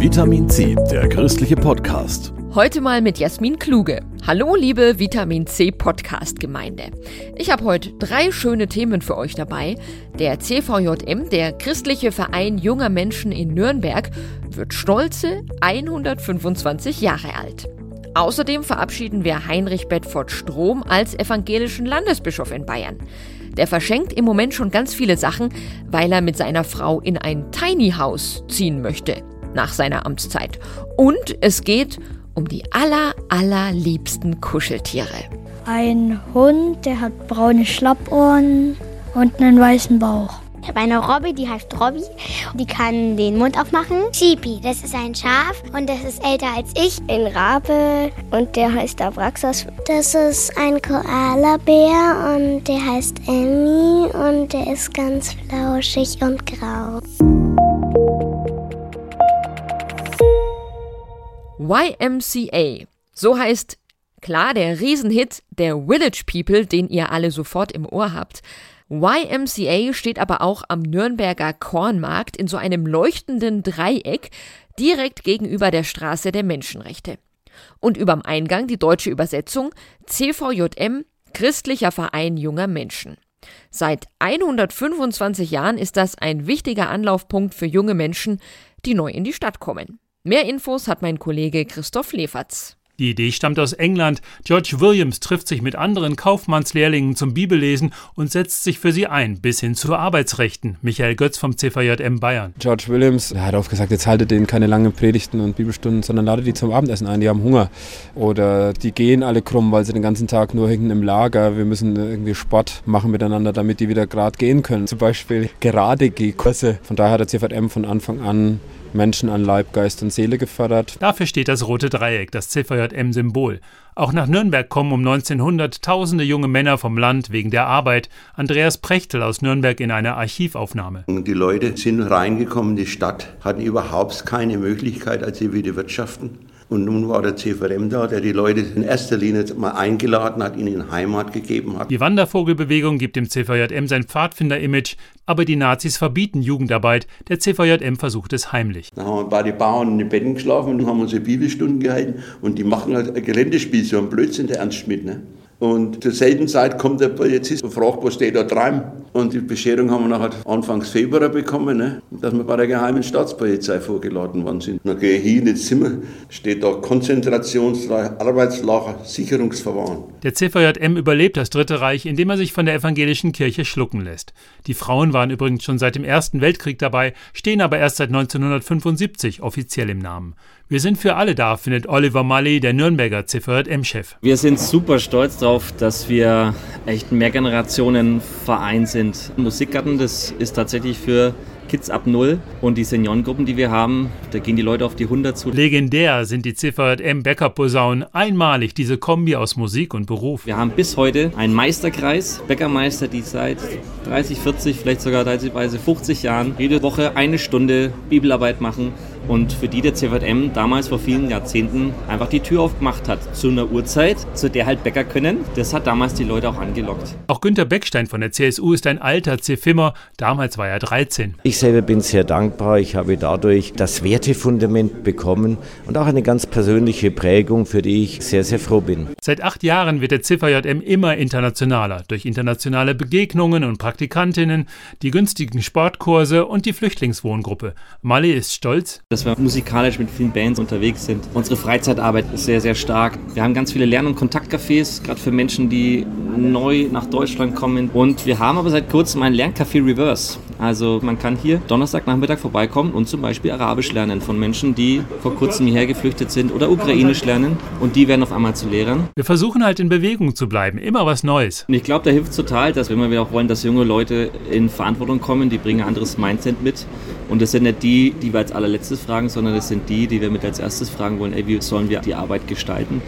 Vitamin C, der christliche Podcast. Heute mal mit Jasmin Kluge. Hallo, liebe Vitamin C Podcast Gemeinde. Ich habe heute drei schöne Themen für euch dabei. Der CVJM, der christliche Verein junger Menschen in Nürnberg, wird stolze 125 Jahre alt. Außerdem verabschieden wir Heinrich Bedford Strom als evangelischen Landesbischof in Bayern. Der verschenkt im Moment schon ganz viele Sachen, weil er mit seiner Frau in ein Tiny House ziehen möchte nach seiner Amtszeit. Und es geht um die aller, allerliebsten Kuscheltiere. Ein Hund, der hat braune Schlappohren und einen weißen Bauch. Ich habe eine Robby, die heißt Robby. Die kann den Mund aufmachen. Sheepy, das ist ein Schaf und das ist älter als ich. Ein Rabe und der heißt Abraxas. Das ist ein Koala-Bär und der heißt Emmy und der ist ganz flauschig und grau. YMCA. So heißt klar der Riesenhit der Village People, den ihr alle sofort im Ohr habt. YMCA steht aber auch am Nürnberger Kornmarkt in so einem leuchtenden Dreieck direkt gegenüber der Straße der Menschenrechte. Und überm Eingang die deutsche Übersetzung CVJM Christlicher Verein junger Menschen. Seit 125 Jahren ist das ein wichtiger Anlaufpunkt für junge Menschen, die neu in die Stadt kommen. Mehr Infos hat mein Kollege Christoph Leferz. Die Idee stammt aus England. George Williams trifft sich mit anderen Kaufmannslehrlingen zum Bibellesen und setzt sich für sie ein, bis hin zu Arbeitsrechten. Michael Götz vom CVJM Bayern. George Williams hat oft gesagt, jetzt haltet denen keine langen Predigten und Bibelstunden, sondern ladet die zum Abendessen ein, die haben Hunger. Oder die gehen alle krumm, weil sie den ganzen Tag nur hängen im Lager. Wir müssen irgendwie Sport machen miteinander, damit die wieder gerade gehen können. Zum Beispiel gerade Gehkurse. Von daher hat der CVJM von Anfang an Menschen an Leib, Geist und Seele gefördert. Dafür steht das rote Dreieck, das CVJM-Symbol. Auch nach Nürnberg kommen um 1900 tausende junge Männer vom Land wegen der Arbeit. Andreas Prechtel aus Nürnberg in einer Archivaufnahme. Die Leute sind reingekommen, die Stadt hatten überhaupt keine Möglichkeit, als sie wieder wirtschaften. Und nun war der CVM da, der die Leute in erster Linie mal eingeladen hat, ihnen Heimat gegeben hat. Die Wandervogelbewegung gibt dem CVJM sein Pfadfinder-Image, aber die Nazis verbieten Jugendarbeit. Der CVJM versucht es heimlich. Da haben bei den Bauern in den Betten geschlafen und haben unsere Bibelstunden gehalten und die machen halt ein Geländespiel, so ein Blödsinn, der Ernst Schmidt. Ne? Und zur selben Zeit kommt der Polizist und fragt, wo steht da dran? Und die Bescherung haben wir nachher Anfangs Februar bekommen, ne? dass wir bei der geheimen Staatspolizei vorgeladen worden sind. Dann gehe ich hier in das Zimmer, steht da Konzentrationslager, Arbeitslager, Sicherungsverwahren. Der CVJM überlebt das Dritte Reich, indem er sich von der evangelischen Kirche schlucken lässt. Die Frauen waren übrigens schon seit dem Ersten Weltkrieg dabei, stehen aber erst seit 1975 offiziell im Namen. Wir sind für alle da, findet Oliver Mully, der Nürnberger CVJM-Chef. Wir sind super stolz darauf, dass wir echt ein Mehrgenerationen-Verein sind. Musikgarten, das ist tatsächlich für Kids ab Null und die Seniorengruppen, die wir haben, da gehen die Leute auf die 100 zu. Legendär sind die CVJM Bäckerposaunen, einmalig diese Kombi aus Musik und Beruf. Wir haben bis heute einen Meisterkreis, Bäckermeister, die seit 30, 40, vielleicht sogar teilweise 50 Jahren jede Woche eine Stunde Bibelarbeit machen und für die der CVM damals vor vielen Jahrzehnten einfach die Tür aufgemacht hat. Zu einer Uhrzeit, zu der halt Bäcker können. Das hat damals die Leute auch angelockt. Auch Günter Beckstein von der CSU ist ein alter C-Fimmer. Damals war er 13. Ich selber bin sehr dankbar. Ich habe dadurch das Wertefundament bekommen und auch eine ganz persönliche Prägung, für die ich sehr, sehr froh bin. Seit acht Jahren wird der CVJM immer internationaler. Durch internationale Begegnungen und Praktikantinnen, die günstigen Sportkurse und die Flüchtlingswohngruppe. Mali ist stolz dass wir musikalisch mit vielen Bands unterwegs sind. Unsere Freizeitarbeit ist sehr, sehr stark. Wir haben ganz viele Lern- und Kontaktcafés, gerade für Menschen, die neu nach Deutschland kommen. Und wir haben aber seit kurzem ein Lerncafé Reverse. Also man kann hier Donnerstagnachmittag vorbeikommen und zum Beispiel Arabisch lernen von Menschen, die vor kurzem hierher geflüchtet sind oder Ukrainisch lernen und die werden auf einmal zu Lehrern. Wir versuchen halt in Bewegung zu bleiben, immer was Neues. Und ich glaube, da hilft total, dass wenn wir auch wollen, dass junge Leute in Verantwortung kommen, die bringen ein anderes Mindset mit. Und das sind nicht die, die wir als allerletztes fragen, sondern das sind die, die wir mit als erstes fragen wollen, ey, wie sollen wir die Arbeit gestalten?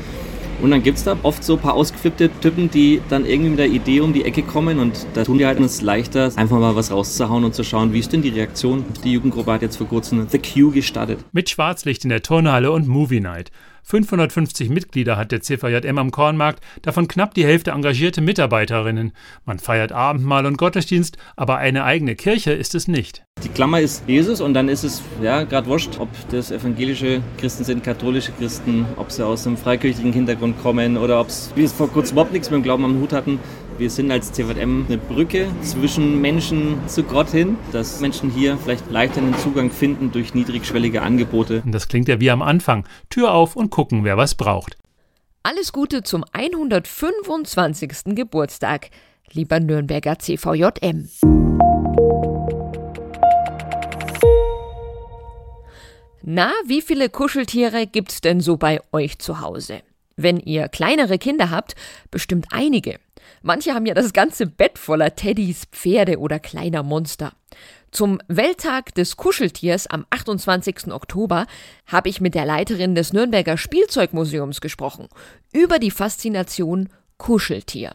Und dann gibt es da oft so ein paar ausgeflippte Typen, die dann irgendwie mit der Idee um die Ecke kommen und da tun die halt uns leichter, einfach mal was rauszuhauen und zu schauen, wie ist denn die Reaktion. Die Jugendgruppe hat jetzt vor kurzem The Q gestartet. Mit Schwarzlicht in der Turnhalle und Movie Night. 550 Mitglieder hat der CVJM am Kornmarkt, davon knapp die Hälfte engagierte Mitarbeiterinnen. Man feiert Abendmahl und Gottesdienst, aber eine eigene Kirche ist es nicht. Die Klammer ist Jesus und dann ist es ja gerade wurscht, ob das evangelische Christen sind, katholische Christen, ob sie aus einem freikirchlichen Hintergrund kommen oder ob es, wie es vor kurzem überhaupt nichts mit dem Glauben am Hut hatten. Wir sind als CVM eine Brücke zwischen Menschen zu Gott hin, dass Menschen hier vielleicht leichter einen Zugang finden durch niedrigschwellige Angebote. Das klingt ja wie am Anfang. Tür auf und gucken, wer was braucht. Alles Gute zum 125. Geburtstag, lieber Nürnberger CVJM. Na, wie viele Kuscheltiere gibt's denn so bei euch zu Hause? Wenn ihr kleinere Kinder habt, bestimmt einige. Manche haben ja das ganze Bett voller Teddys, Pferde oder kleiner Monster. Zum Welttag des Kuscheltiers am 28. Oktober habe ich mit der Leiterin des Nürnberger Spielzeugmuseums gesprochen über die Faszination Kuscheltier.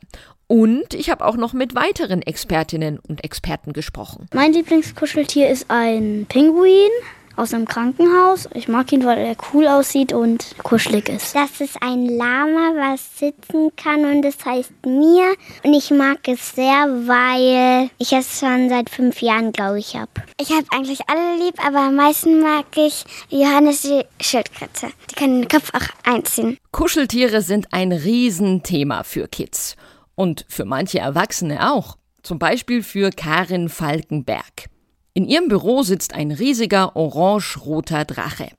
Und ich habe auch noch mit weiteren Expertinnen und Experten gesprochen. Mein Lieblingskuscheltier ist ein Pinguin aus einem Krankenhaus. Ich mag ihn, weil er cool aussieht und kuschelig ist. Das ist ein Lama, was sitzen kann und es heißt Mir. Und ich mag es sehr, weil ich es schon seit fünf Jahren, glaube ich, habe. Ich habe eigentlich alle lieb, aber am meisten mag ich Johannes die Schildkröte. Die kann den Kopf auch einziehen. Kuscheltiere sind ein Riesenthema für Kids. Und für manche Erwachsene auch. Zum Beispiel für Karin Falkenberg. In ihrem Büro sitzt ein riesiger orange-roter Drache.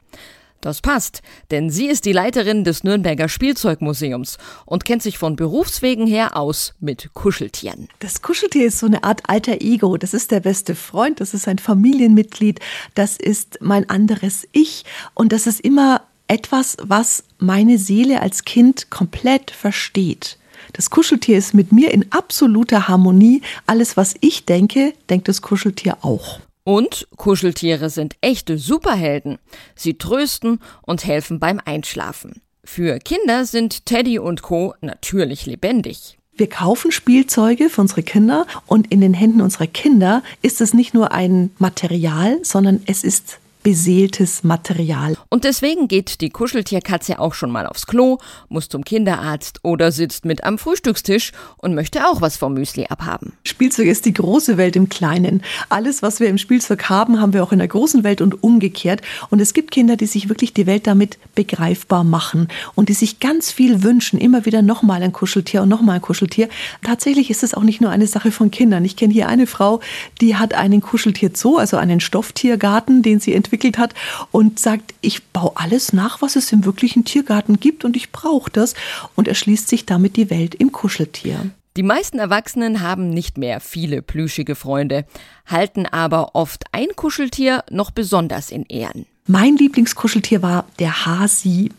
Das passt, denn sie ist die Leiterin des Nürnberger Spielzeugmuseums und kennt sich von Berufswegen her aus mit Kuscheltieren. Das Kuscheltier ist so eine Art alter Ego. Das ist der beste Freund, das ist ein Familienmitglied, das ist mein anderes Ich und das ist immer etwas, was meine Seele als Kind komplett versteht. Das Kuscheltier ist mit mir in absoluter Harmonie. Alles, was ich denke, denkt das Kuscheltier auch. Und Kuscheltiere sind echte Superhelden. Sie trösten und helfen beim Einschlafen. Für Kinder sind Teddy und Co. natürlich lebendig. Wir kaufen Spielzeuge für unsere Kinder und in den Händen unserer Kinder ist es nicht nur ein Material, sondern es ist beseeltes Material. Und deswegen geht die Kuscheltierkatze auch schon mal aufs Klo, muss zum Kinderarzt oder sitzt mit am Frühstückstisch und möchte auch was vom Müsli abhaben. Spielzeug ist die große Welt im Kleinen. Alles, was wir im Spielzeug haben, haben wir auch in der großen Welt und umgekehrt. Und es gibt Kinder, die sich wirklich die Welt damit begreifbar machen und die sich ganz viel wünschen, immer wieder nochmal ein Kuscheltier und nochmal ein Kuscheltier. Tatsächlich ist es auch nicht nur eine Sache von Kindern. Ich kenne hier eine Frau, die hat einen Kuscheltierzoo, also einen Stofftiergarten, den sie entwickelt entwickelt hat und sagt, ich baue alles nach, was es im wirklichen Tiergarten gibt und ich brauche das und erschließt sich damit die Welt im Kuscheltier. Die meisten Erwachsenen haben nicht mehr viele plüschige Freunde, halten aber oft ein Kuscheltier noch besonders in Ehren. Mein Lieblingskuscheltier war der Hasi.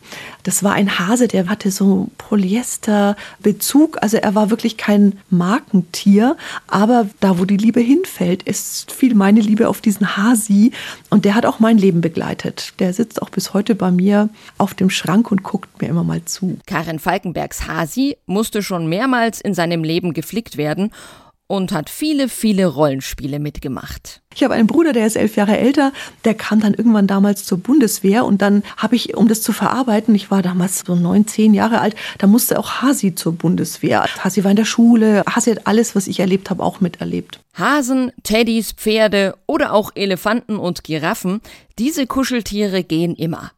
Das war ein Hase, der hatte so Polyesterbezug. Also er war wirklich kein Markentier. Aber da, wo die Liebe hinfällt, ist viel meine Liebe auf diesen Hasi. Und der hat auch mein Leben begleitet. Der sitzt auch bis heute bei mir auf dem Schrank und guckt mir immer mal zu. Karin Falkenbergs Hasi musste schon mehrmals in seinem Leben geflickt werden und hat viele, viele Rollenspiele mitgemacht. Ich habe einen Bruder, der ist elf Jahre älter, der kam dann irgendwann damals zur Bundeswehr und dann habe ich, um das zu verarbeiten, ich war damals so neun, zehn Jahre alt, da musste auch Hasi zur Bundeswehr. Hasi war in der Schule, Hasi hat alles, was ich erlebt habe, auch miterlebt. Hasen, Teddys, Pferde oder auch Elefanten und Giraffen, diese Kuscheltiere gehen immer.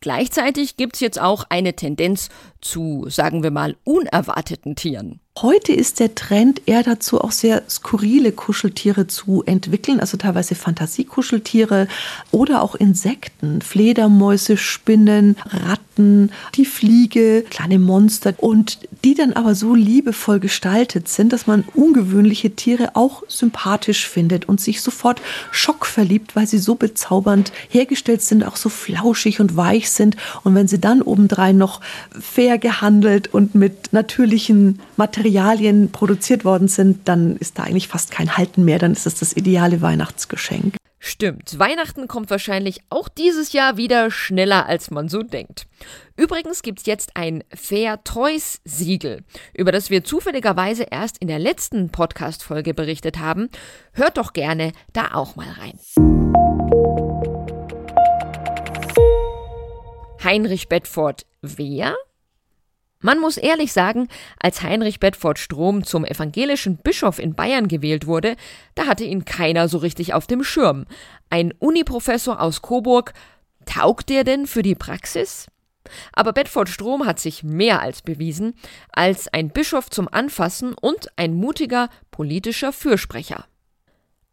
Gleichzeitig gibt es jetzt auch eine Tendenz zu, sagen wir mal, unerwarteten Tieren. Heute ist der Trend eher dazu, auch sehr skurrile Kuscheltiere zu entwickeln, also teilweise Fantasiekuscheltiere oder auch Insekten, Fledermäuse, Spinnen, Ratten, die Fliege, kleine Monster und die dann aber so liebevoll gestaltet sind, dass man ungewöhnliche Tiere auch sympathisch findet und sich sofort schockverliebt, weil sie so bezaubernd hergestellt sind, auch so flauschig und weich sind. Und wenn sie dann obendrein noch fair gehandelt und mit natürlichen Materialien Materialien produziert worden sind, dann ist da eigentlich fast kein Halten mehr. Dann ist es das ideale Weihnachtsgeschenk. Stimmt, Weihnachten kommt wahrscheinlich auch dieses Jahr wieder schneller, als man so denkt. Übrigens gibt es jetzt ein Fair Toys Siegel, über das wir zufälligerweise erst in der letzten Podcast-Folge berichtet haben. Hört doch gerne da auch mal rein. Heinrich Bedford wer? Man muss ehrlich sagen, als Heinrich Bedford Strom zum evangelischen Bischof in Bayern gewählt wurde, da hatte ihn keiner so richtig auf dem Schirm. Ein Uniprofessor aus Coburg, taugt der denn für die Praxis? Aber Bedford Strom hat sich mehr als bewiesen, als ein Bischof zum Anfassen und ein mutiger politischer Fürsprecher.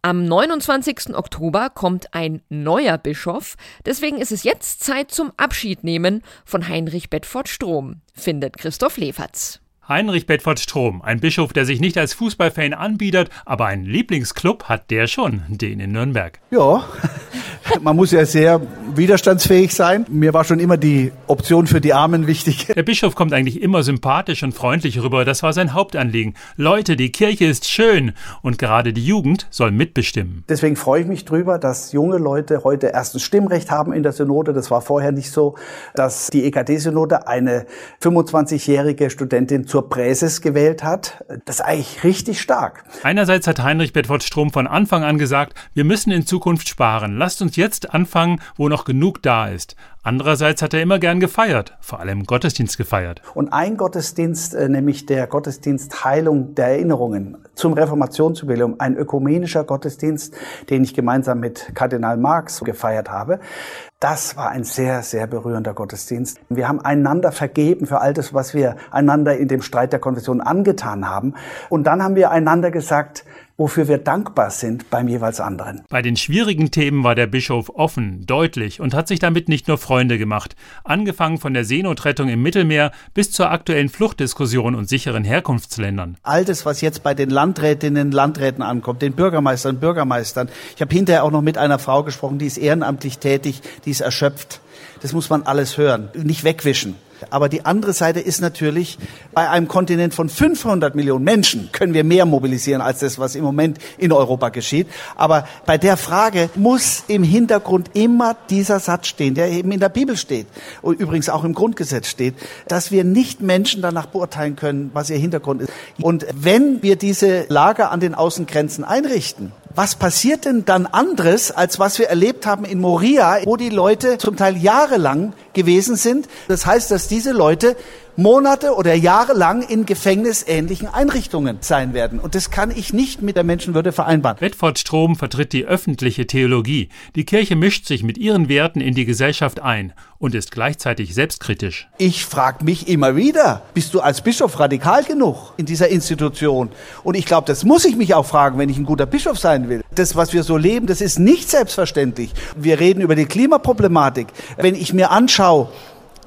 Am 29. Oktober kommt ein neuer Bischof, deswegen ist es jetzt Zeit zum Abschiednehmen von Heinrich Bedford Strom, findet Christoph Leferz. Heinrich Bedford Strom, ein Bischof, der sich nicht als Fußballfan anbietet, aber einen Lieblingsclub hat der schon, den in Nürnberg. Ja, man muss ja sehr widerstandsfähig sein. Mir war schon immer die Option für die Armen wichtig. Der Bischof kommt eigentlich immer sympathisch und freundlich rüber. Das war sein Hauptanliegen. Leute, die Kirche ist schön und gerade die Jugend soll mitbestimmen. Deswegen freue ich mich drüber, dass junge Leute heute erstens Stimmrecht haben in der Synode. Das war vorher nicht so, dass die EKD-Synode eine 25-jährige Studentin zur Präses gewählt hat. Das ist eigentlich richtig stark. Einerseits hat Heinrich Bedford Strom von Anfang an gesagt, wir müssen in Zukunft sparen. Lasst uns jetzt anfangen, wo noch genug da ist. Andererseits hat er immer gern gefeiert, vor allem Gottesdienst gefeiert. Und ein Gottesdienst, äh, nämlich der Gottesdienst Heilung der Erinnerungen zum Reformationsjubiläum, ein ökumenischer Gottesdienst, den ich gemeinsam mit Kardinal Marx gefeiert habe, das war ein sehr, sehr berührender Gottesdienst. Wir haben einander vergeben für all das, was wir einander in dem Streit der Konfession angetan haben. Und dann haben wir einander gesagt, wofür wir dankbar sind beim jeweils anderen. Bei den schwierigen Themen war der Bischof offen, deutlich und hat sich damit nicht nur Freunde gemacht. Angefangen von der Seenotrettung im Mittelmeer bis zur aktuellen Fluchtdiskussion und sicheren Herkunftsländern. All das, was jetzt bei den Landrätinnen, Landräten ankommt, den Bürgermeistern, Bürgermeistern. Ich habe hinterher auch noch mit einer Frau gesprochen, die ist ehrenamtlich tätig, die ist erschöpft. Das muss man alles hören, nicht wegwischen. Aber die andere Seite ist natürlich, bei einem Kontinent von 500 Millionen Menschen können wir mehr mobilisieren als das, was im Moment in Europa geschieht. Aber bei der Frage muss im Hintergrund immer dieser Satz stehen, der eben in der Bibel steht und übrigens auch im Grundgesetz steht, dass wir nicht Menschen danach beurteilen können, was ihr Hintergrund ist. Und wenn wir diese Lager an den Außengrenzen einrichten, was passiert denn dann anderes, als was wir erlebt haben in Moria, wo die Leute zum Teil jahrelang gewesen sind? Das heißt, dass diese Leute Monate oder Jahre lang in gefängnisähnlichen Einrichtungen sein werden. Und das kann ich nicht mit der Menschenwürde vereinbaren. Bedford Strom vertritt die öffentliche Theologie. Die Kirche mischt sich mit ihren Werten in die Gesellschaft ein und ist gleichzeitig selbstkritisch. Ich frage mich immer wieder, bist du als Bischof radikal genug in dieser Institution? Und ich glaube, das muss ich mich auch fragen, wenn ich ein guter Bischof sein will. Das, was wir so leben, das ist nicht selbstverständlich. Wir reden über die Klimaproblematik. Wenn ich mir anschaue,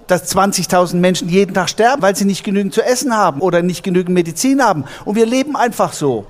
dass 20.000 Menschen jeden Tag sterben, weil sie nicht genügend zu essen haben oder nicht genügend Medizin haben. Und wir leben einfach so.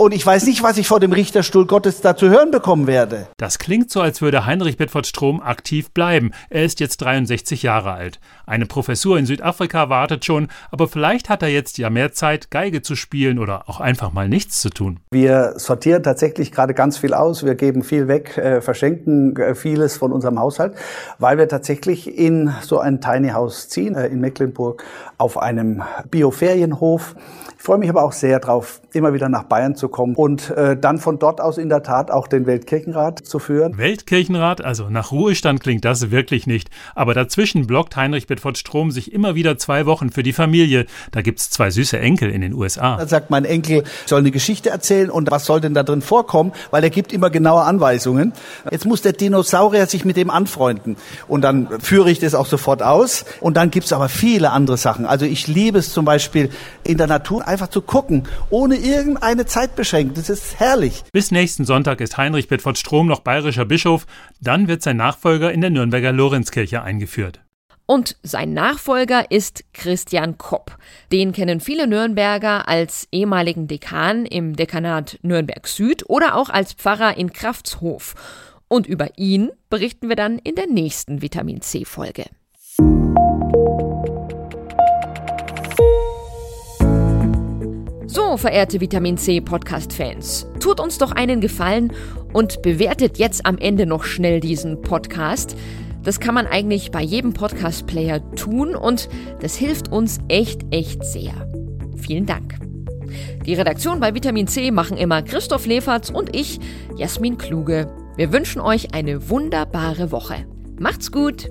Und ich weiß nicht, was ich vor dem Richterstuhl Gottes da zu hören bekommen werde. Das klingt so, als würde Heinrich Bedford Strom aktiv bleiben. Er ist jetzt 63 Jahre alt. Eine Professur in Südafrika wartet schon, aber vielleicht hat er jetzt ja mehr Zeit, Geige zu spielen oder auch einfach mal nichts zu tun. Wir sortieren tatsächlich gerade ganz viel aus. Wir geben viel weg, äh, verschenken äh, vieles von unserem Haushalt, weil wir tatsächlich in so ein Tiny House ziehen, äh, in Mecklenburg, auf einem Bioferienhof. Ich freue mich aber auch sehr darauf, immer wieder nach Bayern zu kommen und äh, dann von dort aus in der Tat auch den Weltkirchenrat zu führen. Weltkirchenrat? Also nach Ruhestand klingt das wirklich nicht. Aber dazwischen blockt Heinrich Bedford Strom sich immer wieder zwei Wochen für die Familie. Da gibt's zwei süße Enkel in den USA. Da sagt mein Enkel, soll eine Geschichte erzählen und was soll denn da drin vorkommen? Weil er gibt immer genaue Anweisungen. Jetzt muss der Dinosaurier sich mit dem anfreunden. Und dann führe ich das auch sofort aus. Und dann gibt's aber viele andere Sachen. Also ich liebe es zum Beispiel in der Natur einfach zu gucken, ohne irgendeine Zeitbeschränkung. Das ist herrlich. Bis nächsten Sonntag ist Heinrich Bedford Strom noch bayerischer Bischof. Dann wird sein Nachfolger in der Nürnberger Lorenzkirche eingeführt. Und sein Nachfolger ist Christian Kopp. Den kennen viele Nürnberger als ehemaligen Dekan im Dekanat Nürnberg Süd oder auch als Pfarrer in Kraftshof. Und über ihn berichten wir dann in der nächsten Vitamin C Folge. So, verehrte Vitamin C Podcast-Fans, tut uns doch einen Gefallen und bewertet jetzt am Ende noch schnell diesen Podcast. Das kann man eigentlich bei jedem Podcast-Player tun und das hilft uns echt, echt sehr. Vielen Dank. Die Redaktion bei Vitamin C machen immer Christoph Leferz und ich, Jasmin Kluge. Wir wünschen euch eine wunderbare Woche. Macht's gut!